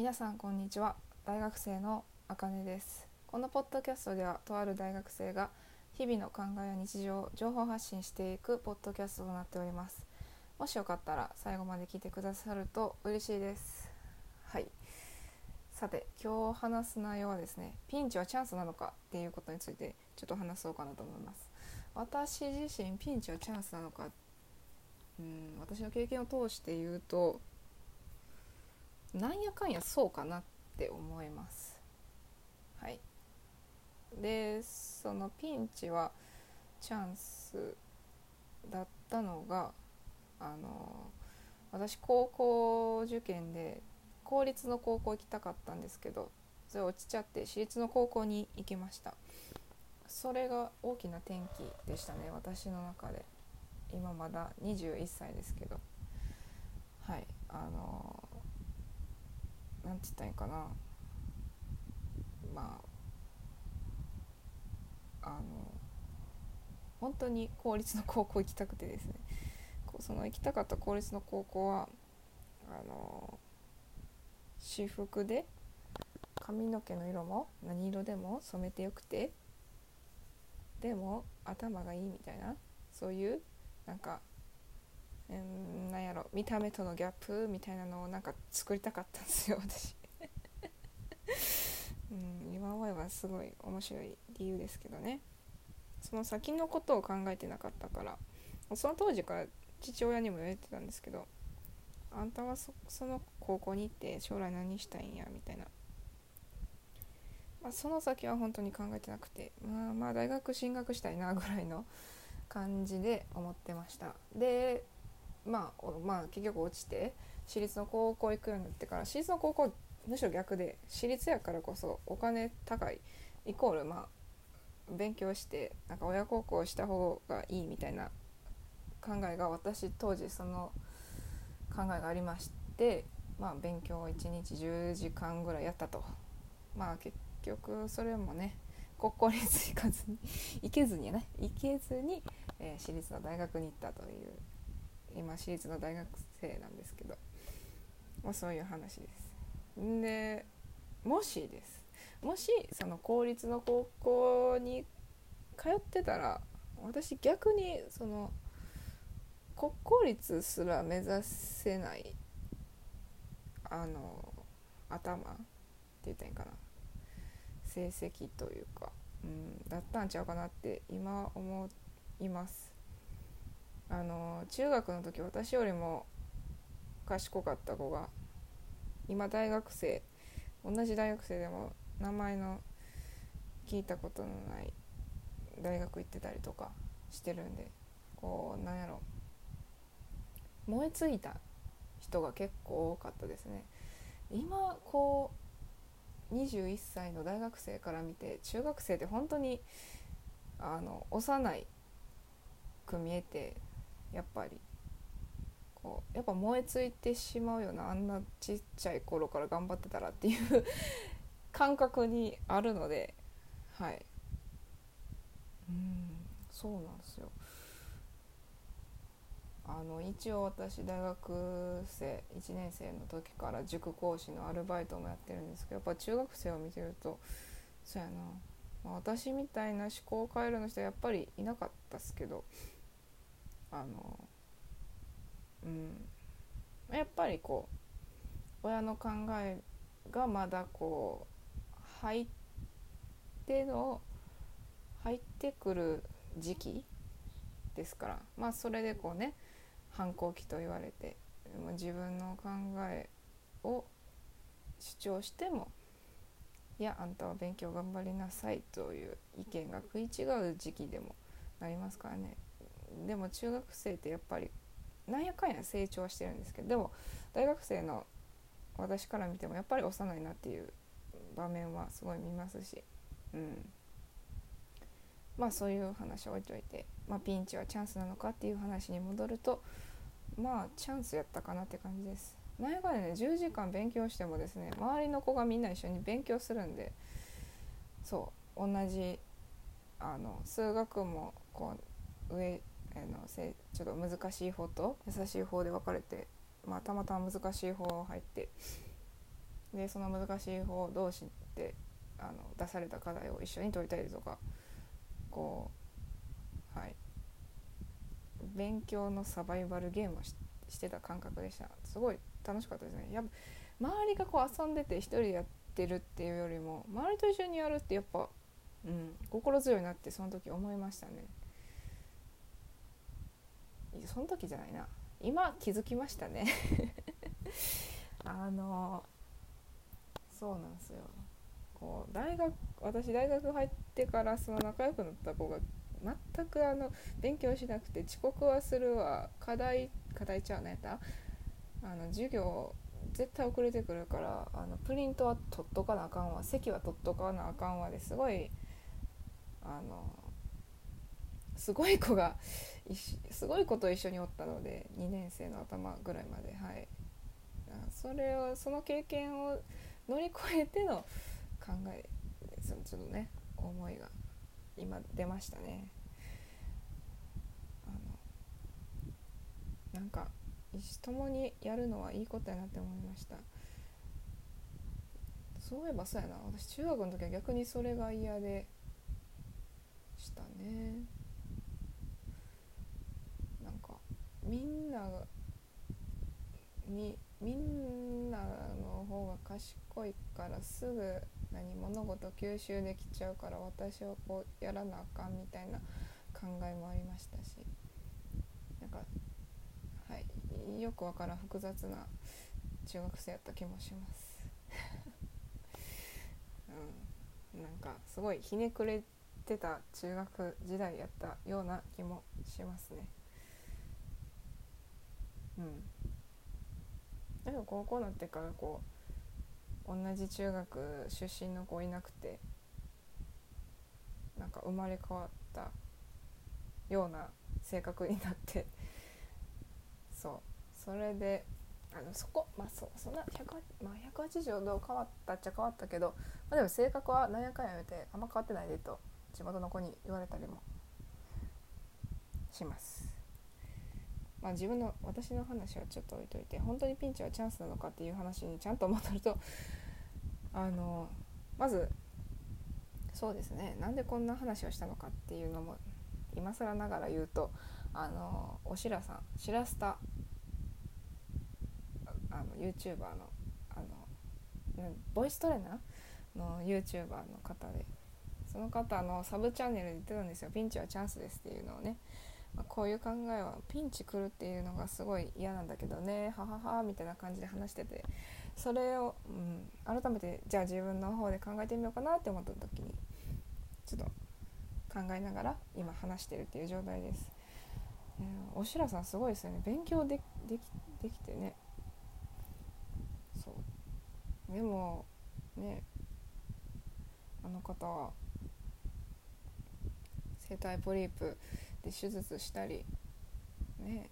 皆さんこんにちは。大学生のあかねです。このポッドキャストではとある大学生が日々の考えや日常を情報発信していくポッドキャストとなっております。もしよかったら最後まで聞いてくださると嬉しいです。はい。さて今日話す内容はですねピンチはチャンスなのかっていうことについてちょっと話そうかなと思います。私自身ピンチはチャンスなのかうん私の経験を通して言うとなんやかんやそうかなって思います。はい。でそのピンチはチャンスだったのがあの私高校受験で公立の高校行きたかったんですけどそれ落ちちゃって私立の高校に行きました。それが大きな転機でしたね私の中で。今まだ21歳ですけど。はい。あのなんて言ったらいいかな。まああの本当に公立の高校行きたくてですね。その行きたかった公立の高校はあの私服で髪の毛の色も何色でも染めてよくてでも頭がいいみたいなそういうなんかうんなんやろ見た目とのギャップみたいなのをなんか作りたかったんですよ 私。うん今思えばすごい面白い理由ですけどね。その先のことを考えてなかったからその当時から父親にも言われてたんですけどあんたはその高校に行って将来何したいんやみたいな、まあ、その先は本当に考えてなくてまあまあ大学進学したいなぐらいの感じで思ってました。でまあ、まあ結局落ちて私立の高校行くようになってから私立の高校むしろ逆で私立やからこそお金高いイコールまあ勉強してなんか親孝行した方がいいみたいな考えが私当時その考えがありましてまあ勉強を1日10時間ぐらいやったと。まあ結局それもね国公立行かずに行けずにね行けずに、えー、私立の大学に行ったという今私立の大学生なんですけど、まあ、そういう話です。でもしです。もしその公立の高校に通ってたら私逆にその国公立すら目指せないあの頭って言ったらいいかな。成績というか、うん、だったんちゃうかなって今思います。あの中学の時私よりも賢かった子が今大学生同じ大学生でも名前の聞いたことのない大学行ってたりとかしてるんでこうなんやろ。燃え尽いた人が結構多かったですね。今こう21歳の大学生から見て中学生って本当にあの幼いく見えてやっぱり。こうやっぱ燃え尽いてしまうような。あんなちっちゃい頃から頑張ってたらっていう 感覚にあるので。はい。うんそうなんですよ。あの一応私大学生1年生の時から塾講師のアルバイトもやってるんですけどやっぱ中学生を見てるとそうやな、私みたいな思考回路の人はやっぱりいなかったっすけどあのうん。やっぱりこう親の考えがまだこう入っての入ってくる時期ですから。まあそれでこうね反抗期と言われて自分の考えを主張してもいやあんたは勉強頑張りなさいという意見が食い違う時期でもなりますからね。でも中学生ってやっぱりなんやかんや成長してるんですけどでも大学生の私から見てもやっぱり幼いなっていう場面はすごい見ますし、うん、まあそういう話を置いといて、まあ、ピンチはチャンスなのかっていう話に戻るとまあチャンスやったかなって感じです。なんやかんやね10時間勉強してもですね周りの子がみんな一緒に勉強するんでそう同じあの数学もこう上あのせちょっと難しい方と優しい方で分かれて、まあ、たまたま難しい方入ってでその難しい方同士であの出された課題を一緒に解いたりとかこうはい勉強のサバイバルゲームをししてた感覚でした。すごい楽しかったですね。やっぱ周りがこう遊んでて一人でやってるっていうよりも周りと一緒にやるってやっぱ、うん、心強いなってその時思いましたね。その時じゃないな。今気づきましたね。あのそうなんですよ。こう大学私大学入ってからその仲良くなった子が全くあの勉強しなくて遅刻はするわ。課題課題ちゃうねやった？あの授業絶対遅れてくるからあのプリントは取っとかなあかんわ。席は取っとかなあかんわですごいあのすごい子がすごい子と一緒におったので2年生の頭ぐらいまではい。それをその経験を乗り越えての考えそのちょっとね思いが今出ましたね。あのなんか共にやるのはいいことやなって思いました。そういえばそうやな。私中学の時は逆にそれが嫌でしたねなんかみんなにみんなの方が賢いからすぐ何物事吸収できちゃうから私はこうやらなあかんみたいな考えもありましたし。なんかはいよくわからん複雑な中学生やった気もします。うん。なんかすごいひねくれてた中学時代やったような気もしますね。うんでも高校になってからこう同じ中学出身の子いなくてなんか生まれ変わったような性格になって そうそれであのそこまあそそんな100、まあ、180度変わったっちゃ変わったけど、まあ、でも性格は何やかんや言うてあんま変わってないでと地元の子に言われたりもします。まあ、自分の私の話はちょっと置いといて本当にピンチはチャンスなのかっていう話にちゃんと戻るとあのまずそうですね。なんでこんな話をしたのかっていうのも今更ながら言うとあのおしらさんしらすたあの YouTuber のあのボイストレーナーの YouTuber の方でその方のサブチャンネルで言ってたんですよ。ピンチはチャンスですっていうのをね、まあ、こういう考えはピンチ来るっていうのがすごい嫌なんだけどねはははみたいな感じで話しててそれを、うん、改めてじゃあ自分の方で考えてみようかなって思った時にちょっと考えながら今話してるっていう状態です。えー、おしらさんすごいですよね。勉強でできできてね。そう。でもねあの方は声帯ポリープで手術したりね。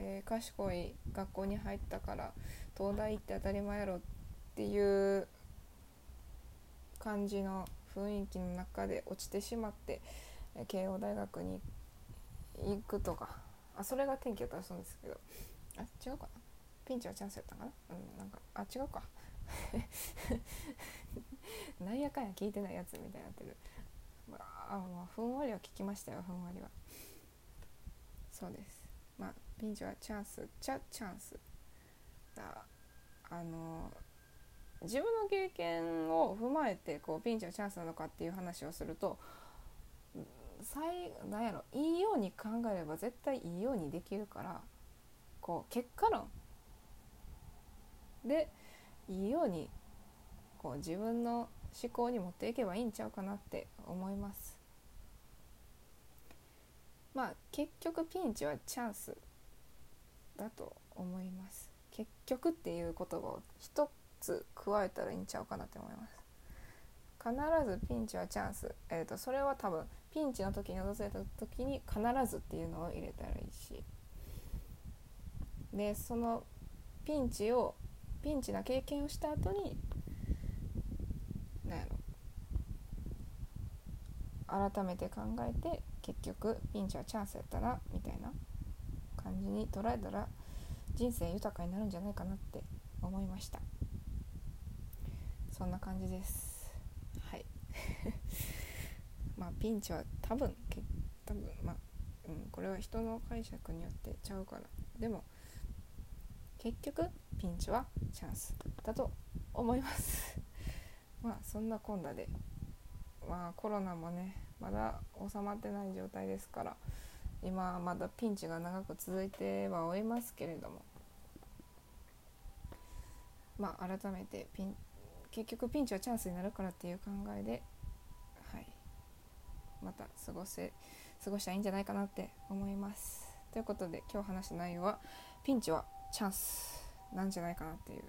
えー、賢い学校に入ったから東大行って当たり前やろっていう感じの雰囲気の中で落ちてしまってえ慶応大学に行くとか。あそれが転機だったらそうですけど。あ違うかな。ピンチはチャンスやったかな。うんなんかあ違うか。なんやかんや聞いてないやつみたいになってる。あまあふんわりは聞きましたよふんわりは。そうです。まあピンチはチャンスちゃチャンスだ。あの自分の経験を踏まえてこうピンチはチャンスなのかっていう話をすると最なんやろいいように考えれば絶対いいようにできるからこう結果論でいいようにこう自分の思考に持っていけばいいんちゃうかなって思います。まあ結局ピンチはチャンスだと思います。結局っていう言葉を一つ加えたらいいんちゃうかなって思います。必ずピンチはチャンス、えーと、それは多分ピンチの時に訪れた時に必ずっていうのを入れたらいいし。でそのピンチをピンチな経験をした後に何やろ改めて考えて結局ピンチはチャンスやったなみたいな感じに捉えたら人生豊かになるんじゃないかなって思いました。そんな感じです。はい。まあピンチは多分け多分まあ、うん、これは人の解釈によってちゃうからでも結局ピンチはチャンスだと思います。まあそんなこんなで。まあコロナもねまだ収まってない状態ですから今まだピンチが長く続いてはおりますけれどもまあ改めてピン結局ピンチはチャンスになるからっていう考えではいまた過ごせ過ごしたらいいんじゃないかなって思います。ということで今日話した内容はピンチはチャンスなんじゃないかなっていう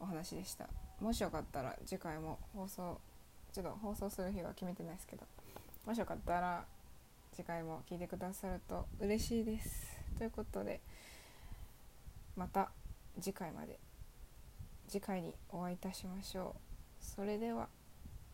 お話でした。もしよかったら次回も放送ちょっと放送する日は決めてないですけどもしよかったら次回も聞いてくださると嬉しいです。ということでまた次回まで次回にお会いいたしましょう。それでは。